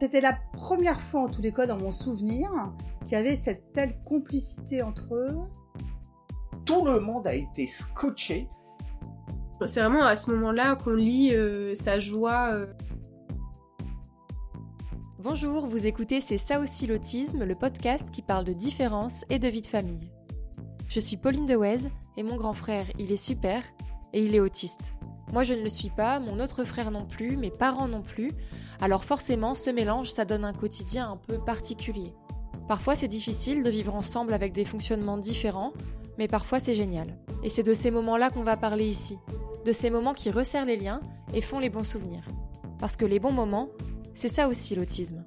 C'était la première fois, en tous les cas, dans mon souvenir, qu'il y avait cette telle complicité entre eux. Tout le monde a été scotché. C'est vraiment à ce moment-là qu'on lit euh, sa joie. euh. Bonjour, vous écoutez C'est ça aussi l'autisme, le podcast qui parle de différence et de vie de famille. Je suis Pauline Dewez et mon grand frère, il est super et il est autiste. Moi je ne le suis pas, mon autre frère non plus, mes parents non plus, alors forcément ce mélange ça donne un quotidien un peu particulier. Parfois c'est difficile de vivre ensemble avec des fonctionnements différents, mais parfois c'est génial. Et c'est de ces moments-là qu'on va parler ici, de ces moments qui resserrent les liens et font les bons souvenirs. Parce que les bons moments, c'est ça aussi l'autisme.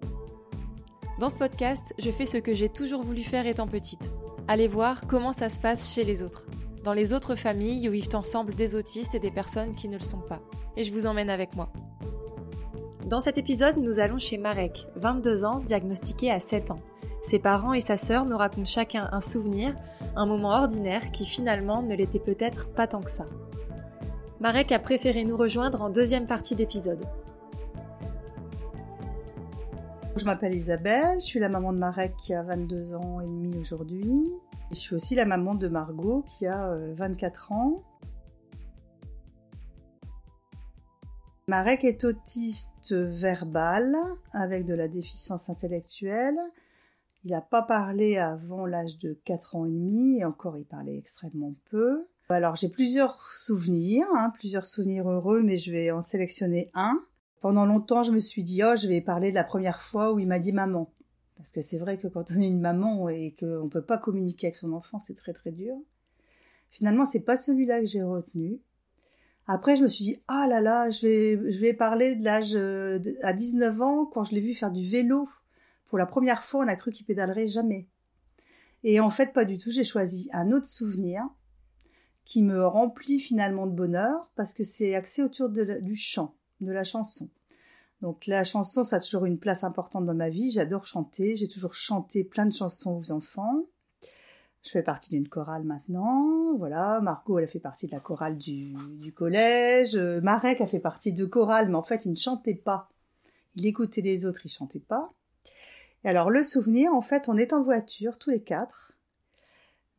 Dans ce podcast, je fais ce que j'ai toujours voulu faire étant petite. Aller voir comment ça se passe chez les autres. Dans les autres familles où vivent ensemble des autistes et des personnes qui ne le sont pas. Et je vous emmène avec moi. Dans cet épisode, nous allons chez Marek, 22 ans, diagnostiqué à 7 ans. Ses parents et sa sœur nous racontent chacun un souvenir, un moment ordinaire qui finalement ne l'était peut-être pas tant que ça. Marek a préféré nous rejoindre en deuxième partie d'épisode. Je m'appelle Isabelle, je suis la maman de Marek qui a 22 ans et demi aujourd'hui. Je suis aussi la maman de Margot qui a euh, 24 ans. Marek est autiste verbal avec de la déficience intellectuelle. Il n'a pas parlé avant l'âge de 4 ans et demi et encore il parlait extrêmement peu. Alors j'ai plusieurs souvenirs, hein, plusieurs souvenirs heureux, mais je vais en sélectionner un. Pendant longtemps, je me suis dit, oh, je vais parler de la première fois où il m'a dit maman. Parce que c'est vrai que quand on est une maman et qu'on ne peut pas communiquer avec son enfant, c'est très très dur. Finalement, c'est pas celui-là que j'ai retenu. Après, je me suis dit, ah là là, je vais, parler de l'âge euh, à 19 ans, quand je l'ai vu faire du vélo. Pour la première fois, on a cru qu'il pédalerait jamais. Et en fait, pas du tout. J'ai choisi un autre souvenir qui me remplit finalement de bonheur parce que c'est axé autour du chant, de la chanson. Donc la chanson, ça a toujours une place importante dans ma vie. J'adore chanter. J'ai toujours chanté plein de chansons aux enfants. Je fais partie d'une chorale maintenant. Voilà, Margot, elle a fait partie de la chorale du, collège. Euh, Marek a fait partie de chorale, mais en fait, il ne chantait pas. Il écoutait les autres, il chantait pas. Et alors, le souvenir, en fait, on est en voiture, tous les quatre.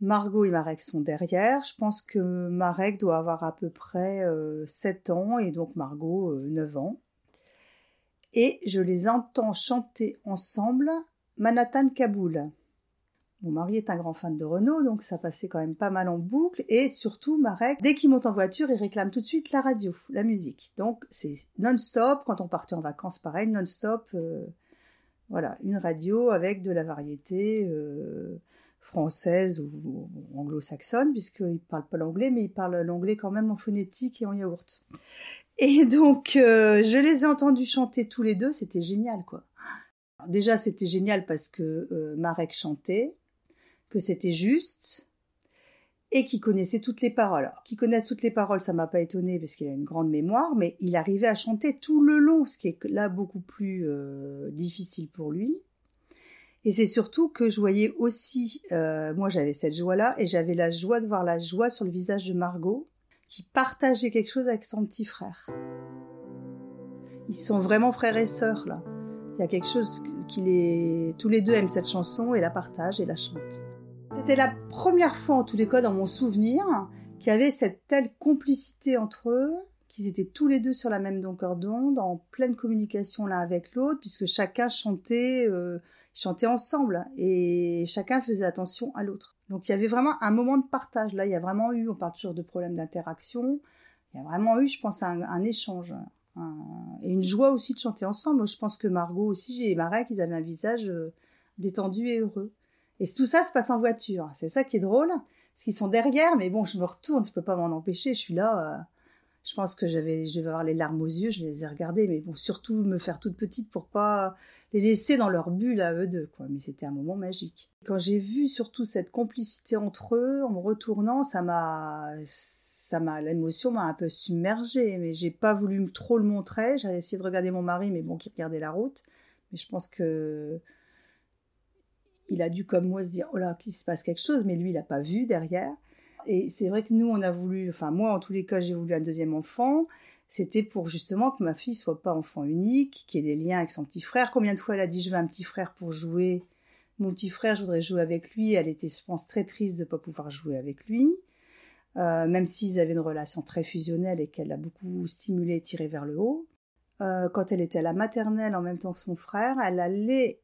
Margot et Marek sont derrière. Je pense que Marek doit avoir à peu près euh, 7 ans et donc Margot euh, 9 ans. Et je les entends chanter ensemble Manhattan Kaboul. Mon mari est un grand fan de Renault, donc ça passait quand même pas mal en boucle. Et surtout, Marek, dès qu'il monte en voiture, il réclame tout de suite la radio, la musique. Donc c'est non-stop. Quand on partait en vacances, pareil, non-stop. euh, voilà, une radio avec de la variété euh, française ou, anglo-saxonne, puisqu'il parle pas l'anglais, mais il parle l'anglais quand même en phonétique et en yaourt. Et donc, euh, je les ai entendus chanter tous les deux, c'était génial, quoi. Déjà, c'était génial parce que Marek chantait, que c'était juste, et qu'il connaissait toutes les paroles. Alors, qu'il connaisse toutes les paroles, ça m'a pas étonné parce qu'il a une grande mémoire, mais il arrivait à chanter tout le long, ce qui est là beaucoup plus euh, difficile pour lui. Et c'est surtout que je voyais aussi, euh, moi j'avais cette joie-là, et j'avais la joie de voir la joie sur le visage de Margot, qui partageait quelque chose avec son petit frère. Ils sont vraiment frères et sœurs là. Il y a quelque chose qui les... Tous les deux aiment cette chanson et la partagent et la chantent. C'était la première fois en tous les cas dans mon souvenir qu'il y avait cette telle complicité entre eux, qu'ils étaient tous les deux sur la même longueur d'onde, en pleine communication l'un avec l'autre, puisque chacun chantait, euh, chantait ensemble et chacun faisait attention à l'autre. Donc il y avait vraiment un moment de partage. Là, il y a vraiment eu, on parle toujours de problèmes d'interaction, il y a vraiment eu, je pense, un, un échange. et une joie aussi de chanter ensemble. Je pense que Margot aussi et Marek, ils avaient un visage euh, détendu et heureux. Et tout ça se passe en voiture. C'est ça qui est drôle, parce qu'ils sont derrière, mais bon, je me retourne, je peux pas m'en empêcher. Je suis là. euh, je pense que j'avais, je devais avoir les larmes aux yeux. Je les ai regardés, mais bon, surtout me faire toute petite pour pas les laisser dans leur bulle à eux deux. Mais c'était un moment magique. Quand j'ai vu surtout cette complicité entre eux, en me retournant, ça m'a, ça m'a, l'émotion m'a un peu submergée, mais j'ai pas voulu trop le montrer. J'avais essayé de regarder mon mari, mais bon, qui regardait la route. Mais je pense que il a dû, comme moi, se dire, oh là, qu'il se passe quelque chose, mais lui, il n'a pas vu derrière. Et c'est vrai que nous, on a voulu, enfin, moi, en tous les cas, j'ai voulu un deuxième enfant. C'était pour justement que ma fille soit pas enfant unique, qu'il y ait des liens avec son petit frère. Combien de fois elle a dit je veux un petit frère pour jouer? Mon petit frère, je voudrais jouer avec lui. Elle était, je pense, très triste de ne pas pouvoir jouer avec lui. Euh, même s'ils avaient une relation très fusionnelle et qu'elle a beaucoup stimulé et tiré vers le haut. Euh, quand elle était à la maternelle en même temps que son frère, elle allait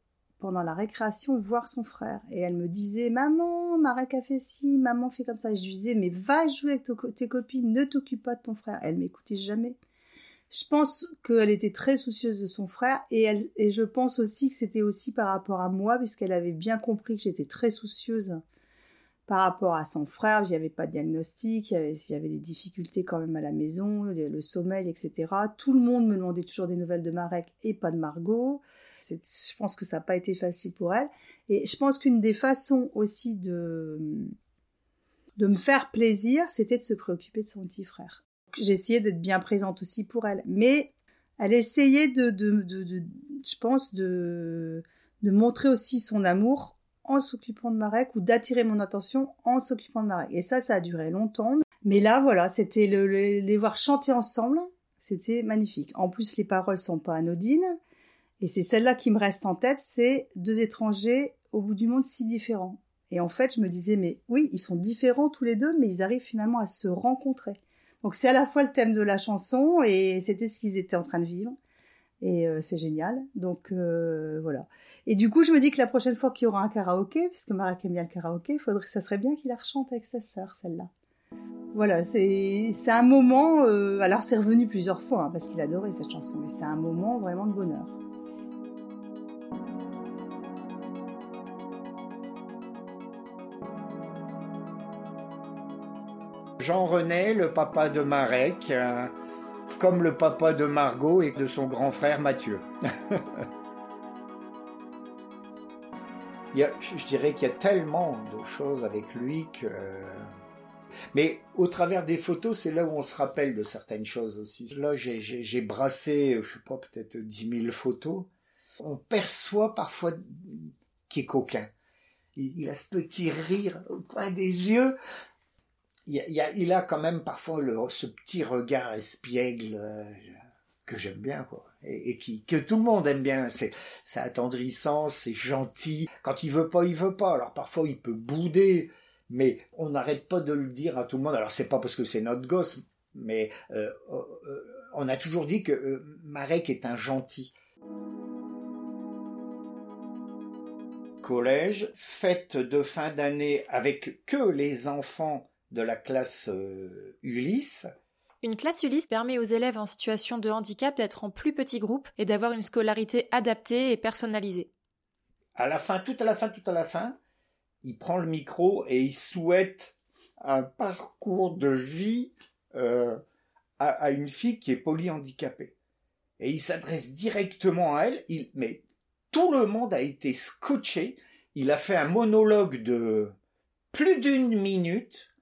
pendant la récréation voir son frère. Et elle me disait maman Marek a fait ci maman fait comme ça. Et je lui disais mais va jouer avec tes copines ne t'occupe pas de ton frère. Elle m'écoutait jamais. Je pense qu'elle était très soucieuse de son frère. Et, elle, et je pense aussi que c'était aussi par rapport à moi puisqu'elle avait bien compris que j'étais très soucieuse par rapport à son frère, il n'y avait pas de diagnostic, y, avait, il y, avait, des difficultés quand même à la maison, le sommeil, etc. Tout le monde me demandait toujours des nouvelles de Marek et pas de Margot je pense que ça n'a pas été facile pour elle. Et je pense qu'une des façons aussi de, de me faire plaisir, c'était de se préoccuper de son petit frère. J'essayais d'être bien présente aussi pour elle. Mais elle essayait de, de, de, je pense, de, de montrer aussi son amour en s'occupant de Marek ou d'attirer mon attention en s'occupant de Marek. Et ça, ça a duré longtemps. Mais là, voilà, c'était le, les voir chanter ensemble. C'était magnifique. En plus, les paroles sont pas anodines. Et c'est celle-là qui me reste en tête, c'est deux étrangers au bout du monde si différents. Et en fait, je me disais, mais oui, ils sont différents tous les deux, mais ils arrivent finalement à se rencontrer. Donc c'est à la fois le thème de la chanson et c'était ce qu'ils étaient en train de vivre. Et euh, c'est génial. Donc euh, voilà. Et du coup, je me dis que la prochaine fois qu'il y aura un karaoké, puisque Marek aime bien le karaoké, faudrait, ça serait bien qu'il la rechante avec sa sœur, celle-là. Voilà, c'est un moment. Euh, alors c'est revenu plusieurs fois hein, parce qu'il adorait cette chanson, mais c'est un moment vraiment de bonheur. Jean-René, le papa de Marek, euh, comme le papa de Margot et de son grand frère Mathieu. je dirais qu'il y a tellement de choses avec lui que... Mais au travers des photos, c'est là où on se rappelle de certaines choses aussi. Là, j'ai brassé, je sais pas, peut-être 10 000 photos. On perçoit parfois qu'il est coquin. Il, a ce petit rire au coin des yeux il, a, quand même parfois ce petit regard espiègle euh, que j'aime bien, quoi. Et, qui, que tout le monde aime bien. C'est, attendrissant, c'est gentil. Quand il veut pas, il veut pas. Alors parfois il peut bouder, mais on n'arrête pas de le dire à tout le monde. Alors c'est pas parce que c'est notre gosse, mais euh, euh, on a toujours dit que Marek est un gentil. Collège, fête de fin d'année avec que les enfants de la classe euh, Ulysse. Une classe Ulysse permet aux élèves en situation de handicap d'être en plus petits groupes et d'avoir une scolarité adaptée et personnalisée. À la fin, tout à la fin, tout à la fin, il prend le micro et il souhaite un parcours de vie euh, à, une fille qui est polyhandicapée. Et il s'adresse directement à elle, il, mais tout le monde a été scotché. Il a fait un monologue de plus d'une minute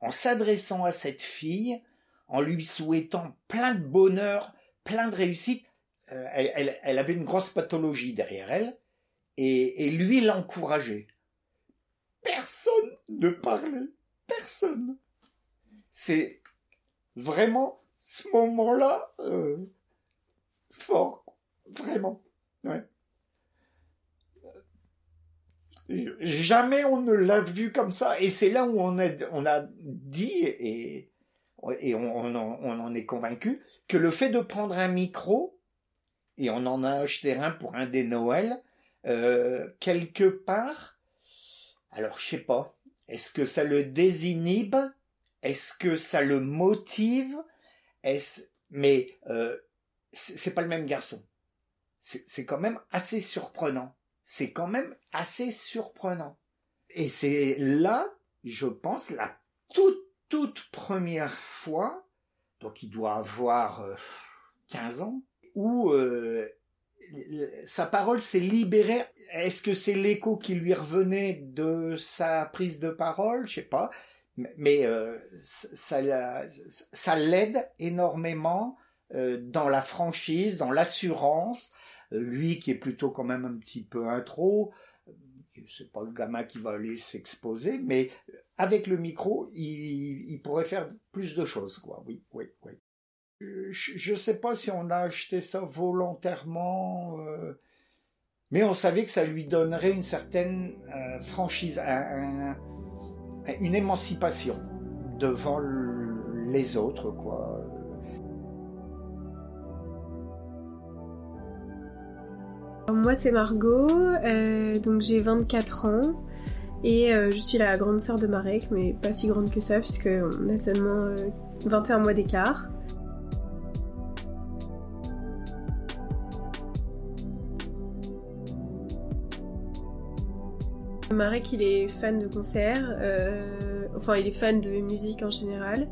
en s'adressant à cette fille, en lui souhaitant plein de bonheur, plein de réussite. Euh, elle, avait une grosse pathologie derrière elle, et, lui l'encourageait. Personne ne parlait, personne. C'est vraiment ce moment-là euh, fort, vraiment. Jamais on ne l'a vu comme ça. Et c'est là où on a, dit, et, on, en, est convaincu, que le fait de prendre un micro, et on en a acheté un pour un des Noëls, euh, quelque part, alors je sais pas, est-ce que ça le désinhibe? Est-ce que ça le motive? Est-ce mais euh, c'est pas le même garçon. C'est quand même assez surprenant c'est quand même assez surprenant. Et c'est là, je pense, la toute, toute première fois, donc il doit avoir 15 euh, ans, où euh, sa parole s'est libérée. Est-ce que c'est l'écho qui lui revenait de sa prise de parole? Je sais pas. Mais euh, ça, ça l'aide énormément dans la franchise, dans l'assurance, lui qui est plutôt quand même un petit peu intro, c'est pas le gamin qui va aller s'exposer, mais avec le micro, il, pourrait faire plus de choses, quoi. Oui, oui, oui. je ne sais pas si on a acheté ça volontairement, euh, mais on savait que ça lui donnerait une certaine euh, franchise, une émancipation devant les autres, quoi. Moi, c'est Margot, donc j'ai 24 ans. Et je suis la grande sœur de Marek, mais pas si grande que ça, puisqu'on a seulement 21 mois d'écart. Marek, il est fan de concerts, euh, enfin, il est fan de musique en général.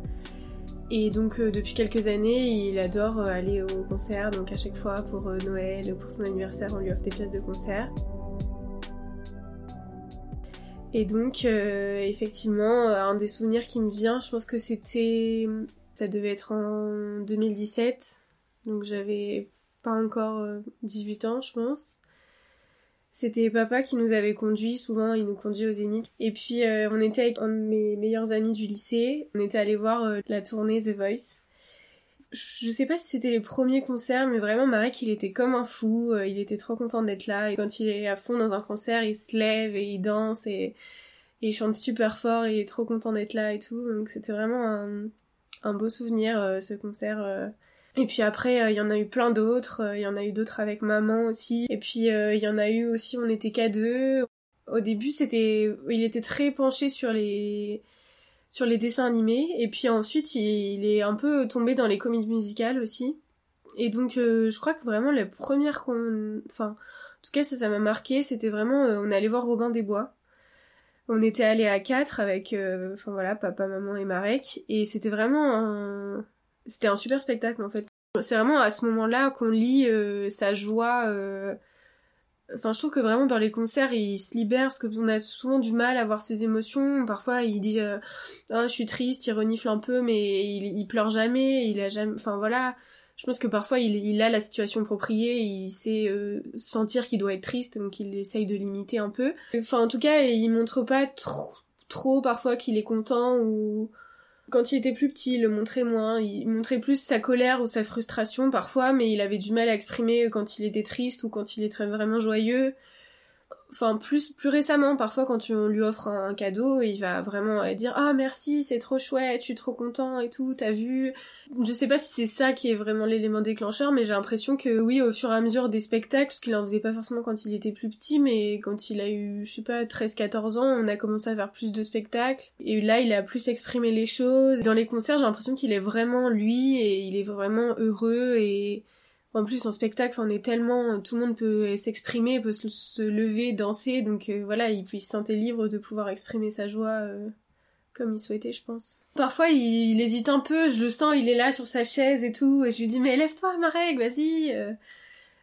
Et donc, euh, depuis quelques années, il adore aller au concert. Donc, à chaque fois, pour euh, Noël, pour son anniversaire, on lui offre des pièces de concert. Et donc, effectivement, un des souvenirs qui me vient, je pense que c'était. Ça devait être en 2017. Donc, j'avais pas encore 18 ans, je pense. C'était papa qui nous avait conduits, souvent il nous conduit aux Zénith. Et puis euh, on était avec un de mes meilleurs amis du lycée, on était allé voir euh, la tournée The Voice. Je sais pas si c'était les premiers concerts, mais vraiment Marek il était comme un fou, euh, il était trop content d'être là. Et quand il est à fond dans un concert, il se lève et il danse et, il chante super fort et il est trop content d'être là et tout. Donc c'était vraiment un beau souvenir ce concert et puis après, euh, il y en a eu plein d'autres. Euh, il y en a eu d'autres avec maman aussi. Et puis euh, il y en a eu aussi, on était qu'à deux. Au début, c'était, il était très penché sur les sur les dessins animés. Et puis ensuite, il, est un peu tombé dans les comédies musicales aussi. Et donc, je crois que vraiment la première qu'on, enfin, en tout cas, ça, ça m'a marqué. C'était vraiment, on allait voir Robin des Bois. On était allé à quatre avec, enfin voilà, papa, maman et Marek. Et c'était vraiment c'était un super spectacle en fait. C'est vraiment à ce moment-là qu'on lit euh, sa joie. Euh, enfin, je trouve que vraiment dans les concerts, il se libère parce qu'on a souvent du mal à voir ses émotions. Parfois, il dit euh, oh, je suis triste, il renifle un peu, mais il, pleure jamais. Il a jamais. Enfin voilà. Je pense que parfois il, a la situation appropriée, il sait sentir qu'il doit être triste, donc il essaye de limiter un peu. Enfin, en tout cas, il montre pas trop, trop parfois qu'il est content ou quand il était plus petit, il le montrait moins. Il montrait plus sa colère ou sa frustration parfois, mais il avait du mal à exprimer quand il était triste ou quand il était vraiment joyeux enfin plus plus récemment parfois quand on lui offre un, cadeau il va vraiment dire ah merci c'est trop chouette je suis trop content et tout t'as vu. Je sais pas si c'est ça qui est vraiment l'élément déclencheur mais j'ai l'impression que oui au fur et à mesure des spectacles parce qu'il en faisait pas forcément quand il était plus petit mais quand il a eu je sais pas 13 14 ans on a commencé à faire plus de spectacles. Et là il a plus exprimé les choses. Dans les concerts j'ai l'impression qu'il est vraiment lui et il est vraiment heureux et en plus, en spectacle, on est tellement, tout le monde peut s'exprimer, peut se, lever, danser, donc euh, voilà, il, il se sentait libre de pouvoir exprimer sa joie euh, comme il souhaitait, je pense. Parfois, il, hésite un peu, je le sens, il est là sur sa chaise et tout, et je lui dis mais lève-toi, Marek, vas-y. Euh.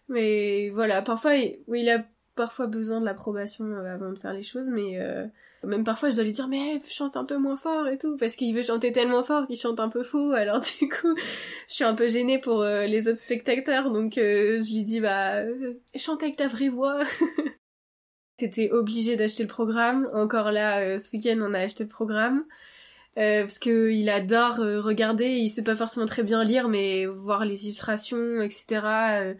Mais voilà, parfois, il a parfois besoin de l'approbation avant de faire les choses, mais même parfois, je dois lui dire, mais chante un peu moins fort et tout, parce qu'il veut chanter tellement fort qu'il chante un peu faux. Alors du coup, je suis un peu gênée pour euh, les autres spectateurs, donc euh, je lui dis, bah, euh, chante avec ta vraie voix. C'était obligé d'acheter le programme. Encore là, ce week-end, on a acheté le programme. parce que il adore regarder, il sait pas forcément très bien lire, mais voir les illustrations, etc.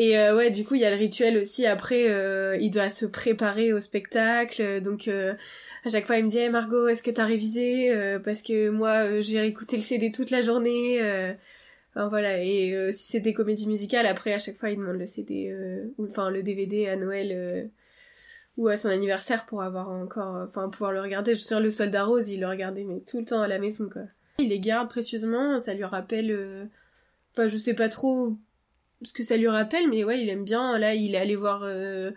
Et euh, ouais, du coup, il y a le rituel aussi. Après, euh, il doit se préparer au spectacle. Donc, euh, à chaque fois, il me dit hey, Margot, est-ce que t'as révisé? Parce que moi, j'ai écouté le CD toute la journée. Voilà. Et si c'est des comédies musicales, après, à chaque fois, il demande le CD, ou enfin le DVD à Noël ou à son anniversaire pour avoir encore, enfin, pouvoir le regarder. Je suis sûre, le Soldat Rose, il le regardait, mais tout le temps à la maison, quoi. Il les garde précieusement. Ça lui rappelle. Enfin, je sais pas trop ce que ça lui rappelle, mais ouais, il aime bien. Là, il est allé voir euh,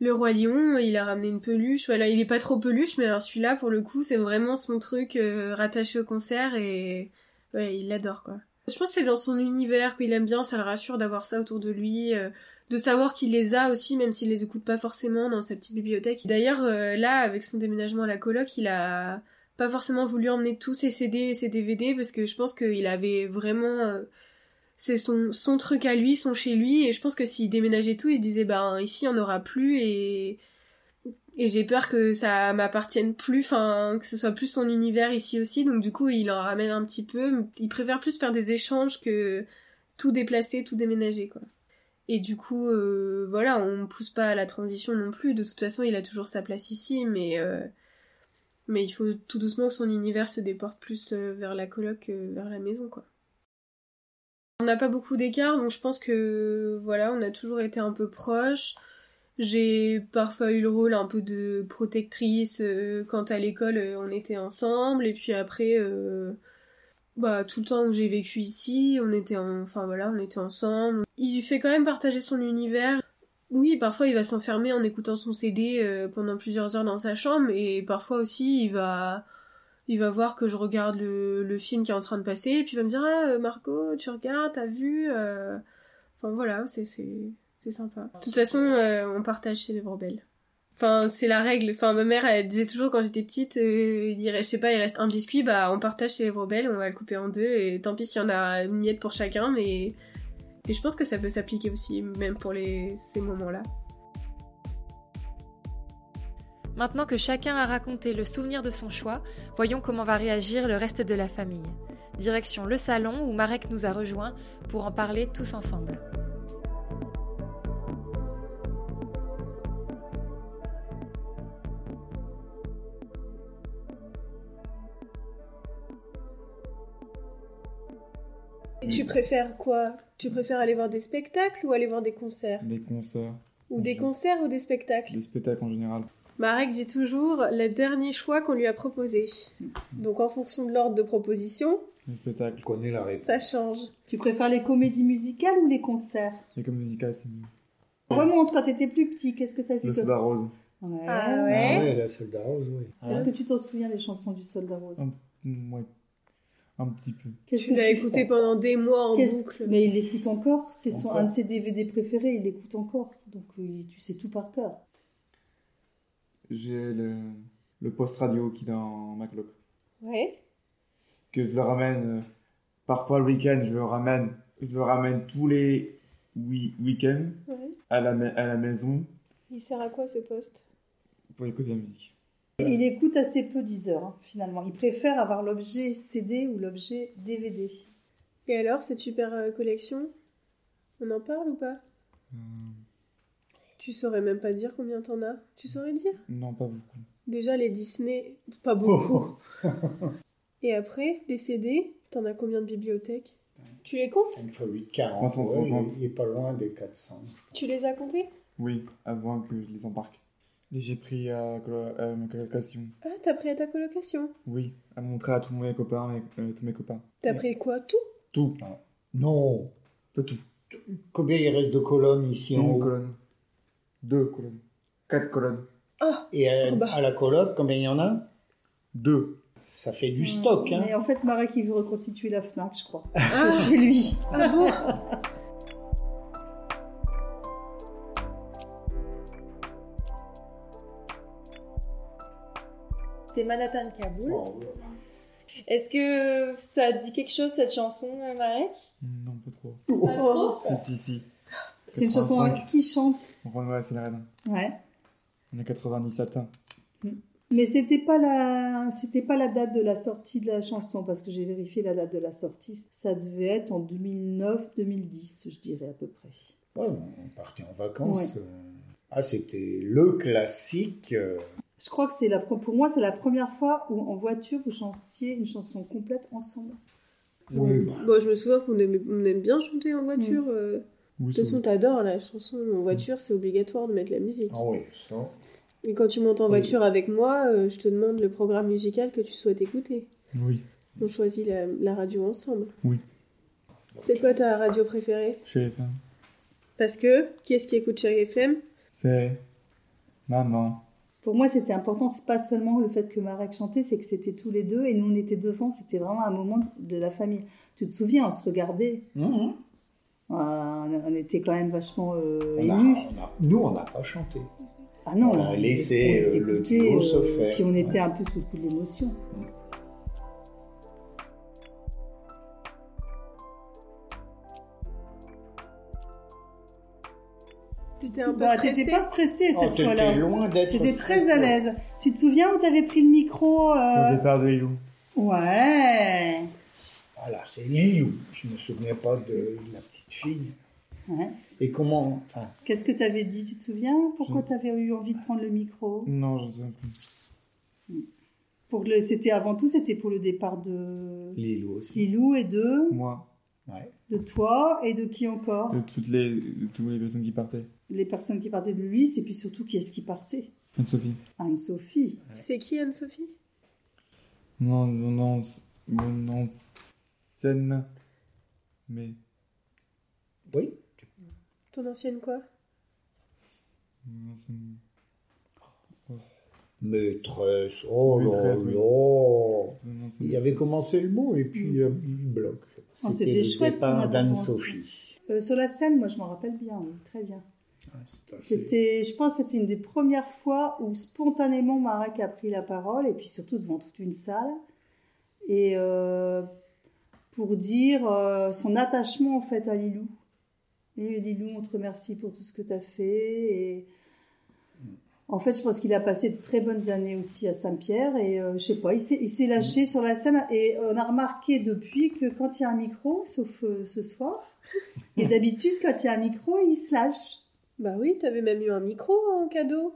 le roi lion, il a ramené une peluche. Voilà, il est pas trop peluche, mais alors celui-là, pour le coup, c'est vraiment son truc euh, rattaché au concert et ouais, il l'adore quoi. Je pense que c'est dans son univers qu'il aime bien, ça le rassure d'avoir ça autour de lui, euh, de savoir qu'il les a aussi, même s'il les écoute pas forcément dans sa petite bibliothèque. D'ailleurs, là, avec son déménagement à la coloc, il a pas forcément voulu emmener tous ses CD et ses DVD parce que je pense qu'il avait vraiment c'est son, son truc à lui, son chez lui, et je pense que s'il déménageait tout, il se disait, ben ici, il n'y en aura plus, et Et j'ai peur que ça m'appartienne plus, enfin, que ce soit plus son univers ici aussi. Donc du coup, il en ramène un petit peu. Il préfère plus faire des échanges que tout déplacer, tout déménager, quoi. Et du coup, euh, voilà, on pousse pas à la transition non plus. De toute façon, il a toujours sa place ici, mais euh, mais il faut tout doucement que son univers se déporte plus euh, vers la coloc que vers la maison, quoi. On n'a pas beaucoup d'écart, donc je pense que voilà, on a toujours été un peu proches. J'ai parfois eu le rôle un peu de protectrice euh, quand à l'école euh, on était ensemble, et puis après, euh, bah tout le temps où j'ai vécu ici, on était, en... enfin voilà, on était ensemble. Il fait quand même partager son univers. Oui, parfois il va s'enfermer en écoutant son CD pendant plusieurs heures dans sa chambre, et parfois aussi il va il va voir que je regarde le, film qui est en train de passer, et puis il va me dire Ah, euh, Marco, tu regardes, t'as vu euh Enfin voilà, c'est c'est sympa. De toute façon, euh, on partage chez les Belle. Enfin, c'est la règle. Enfin, ma mère, elle disait toujours quand j'étais petite, il reste, je sais pas, il reste un biscuit, bah on partage chez les Belle, on va le couper en deux, et tant pis s'il y en a une miette pour chacun, mais et je pense que ça peut s'appliquer aussi, même pour les ces moments-là. Maintenant que chacun a raconté le souvenir de son choix, voyons comment va réagir le reste de la famille. Direction le salon où Marek nous a rejoints pour en parler tous ensemble. Tu préfères quoi? Tu préfères aller voir des spectacles ou aller voir des concerts? Des concerts, Ou des concerts ou des spectacles? Des spectacles en général. Marek dit toujours le dernier choix qu'on lui a proposé. Donc en fonction de l'ordre de proposition, Les spectacles. Je connais la réponse. ça change. Tu préfères les comédies musicales ou les concerts? Et comme musical, c'est mieux. Remonte quand t'étais plus petit, qu'est-ce que t'as vu Le comme- soda rose. Ouais. Ah Ah ouais, ouais, la soldat rose, oui. Est-ce que tu t'en souviens des chansons du Soldat Rose? Un, ouais. Un petit peu. Qu'est-ce Tu que l'as écouté pendant des mois en boucle. Mais il l'écoute encore, c'est son, un de ses DVD préférés, il l'écoute encore. Donc euh, tu sais tout par cœur. J'ai le, le post radio qui est dans ma clope. Ouais. Que je le ramène euh, parfois le week-end, je le ramène, je le ramène tous les week- week-ends ouais. à la, à la maison Il sert à quoi ce poste? Pour écouter la musique. Il écoute assez peu Deezer, hein, finalement. Il préfère avoir l'objet CD ou l'objet DVD. Et alors, cette super euh, collection? On en parle ou pas? Euh, Tu saurais même pas dire combien t'en as. Tu saurais dire? Non, pas beaucoup. Déjà, les Disney, pas beaucoup. Et après, les CD, t'en as combien de bibliothèques? Tu les comptes? 5 x 8, 40. 350. Ouais, il est pas loin des 400. je crois. Tu les as comptés? Oui, avant que je les embarque. Et j'ai pris à, colo- à ma colocation. Ah, t'as pris à ta colocation? Oui, à montrer à tous mes copains, mes- euh, tous mes copains. T'as Ouais. pris quoi? Tout? Tout, Non. pas tout. Combien il reste de colonnes ici en Une haut? colonne. Deux colonnes. Quatre colonnes. Et à, Oh bah. à la coloc, combien il y en a? Deux. Ça fait du stock, hein. Mais en fait, Marek, il veut reconstituer la FNAC, je crois. Ah, Chez lui. ah bon? C'était Manhattan Kaboul. Oh, Est-ce que ça dit quelque chose cette chanson, euh, Marek? Non, pas trop. Pas trop? Si, si, si. C'est une chanson 85. qui chante. La reine. Ouais. On est 97. hein. Mais c'était pas la, c'était pas la date de la sortie de la chanson parce que j'ai vérifié la date de la sortie. Ça devait être en 2009-2010, je dirais à peu près. Ouais, on partait en vacances. Ouais. euh. Ah, c'était le classique. euh. Je crois que c'est la, pour moi, c'est la première fois où en voiture vous chantiez une chanson complète ensemble. Oui, bah, Bon, je me souviens qu'on aimait- on aime bien chanter en voiture. euh. Oui, De toute façon, t'adores la chanson en voiture, c'est obligatoire de mettre la musique. ah oui, ça. Et quand tu montes en Oui. voiture avec moi, euh, je te demande le programme musical que tu souhaites écouter. Oui, On choisit la, la radio ensemble. Oui. C'est quoi ta radio préférée? Chez les femmes. Parce que, qui est-ce qui écoute Chérie FM C'est maman. Pour moi, c'était important. C'est pas seulement le fait que Marek chantait, c'est que c'était tous les deux et nous on était devant. C'était vraiment un moment de la famille. Tu te souviens, on se regardait? Mhm. Euh, on était quand même vachement euh, On a- émus. on a- nous, on n'a pas chanté. Ah non, On a laissé, on euh, le duo se euh, faire, Puis on ouais. était un peu sous le coup de l'émotion. T'étais un peu stressée. T'étais pas stressée Oh, cette t'étais fois-là. loin d'être. T'étais très à l'aise. Tu te souviens où t'avais pris le micro Au euh, départ de Lilou. Ouais. Voilà, c'est Lilou. Je me souvenais pas de la petite fille. Ouais. Et comment. Enfin, Qu'est-ce que t'avais dit? Tu te souviens? Pourquoi Je- t'avais eu envie de prendre le micro? Non, je ne sais plus. Pour le, c'était avant tout, c'était pour le départ de Lilou aussi. Lilou et de Moi, Ouais. de toi et de qui encore? De toutes les, de toutes les personnes qui partaient. Les personnes qui partaient de lui, et puis surtout qui est-ce qui partait? Anne-Sophie. Anne-Sophie. C'est qui Anne-Sophie? Non, non, non, c- ancienne. Mais. Oui. Ton ancienne quoi? Mon ancienne- Maîtresse. Oh là Maîtresse, oui. là. Il avait commencé le mot et puis euh, il bloque. Oh, c'était le chouette ton départ d'Anne-Sophie. Euh, sur la scène, moi je m'en rappelle bien, oui, très bien. Ah, assez- C'était, je pense, que c'était une des premières fois où spontanément Marek a pris la parole et puis surtout devant toute une salle et euh, pour dire euh, son attachement en fait à Lilou. Et Lilou, on te remercie pour tout ce que tu as fait et en fait, je pense qu'il a passé de très bonnes années aussi à Saint-Pierre et euh, je sais pas, il s'est, lâché sur la scène et on a remarqué depuis que quand il y a un micro, sauf euh, ce soir, et d'habitude quand il y a un micro, il se lâche. Bah oui, t'avais même eu un micro en cadeau.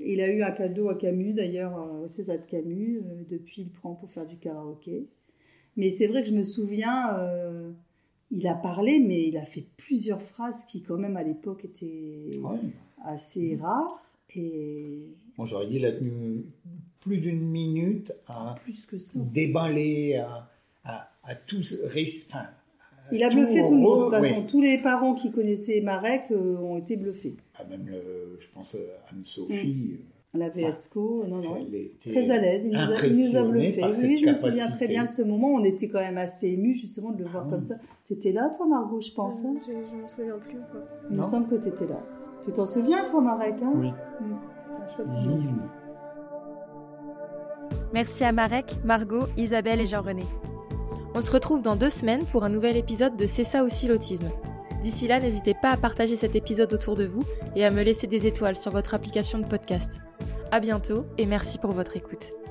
Il a eu un cadeau à Camus, d'ailleurs, euh, au César de Camus. euh, depuis, il prend pour faire du karaoké. Mais c'est vrai que je me souviens, euh, il a parlé, mais il a fait plusieurs phrases qui, quand même, à l'époque, étaient Ouais. assez rares. Et Bon, j'aurais dit, il a tenu plus d'une minute à plus que ça. déballer, à, à, à tous. enfin, Il a bluffé tout le monde. De toute façon, ouais. tous les parents qui connaissaient Marek euh, ont été bluffés. Ah, même, le- je pense, euh, Anne-Sophie. La VSCO, non, non. Très à l'aise, il nous a, il nous a impressionnée bluffé. Oui, je me souviens très bien de ce moment. On était quand même assez émus justement de le voir Ah comme oui. ça. T'étais là, toi, Margot, je pense. hein? Euh, je, je m'en souviens plus quoi. Il me semble que tu étais là. Tu t'en souviens, toi, Marek hein? Oui. Mm. C'est un. Lilou. Merci à Marek, Margot, Isabelle et Jean-René. On se retrouve dans deux semaines pour un nouvel épisode de C'est ça aussi l'autisme. D'ici là, n'hésitez pas à partager cet épisode autour de vous et à me laisser des étoiles sur votre application de podcast. À bientôt et merci pour votre écoute.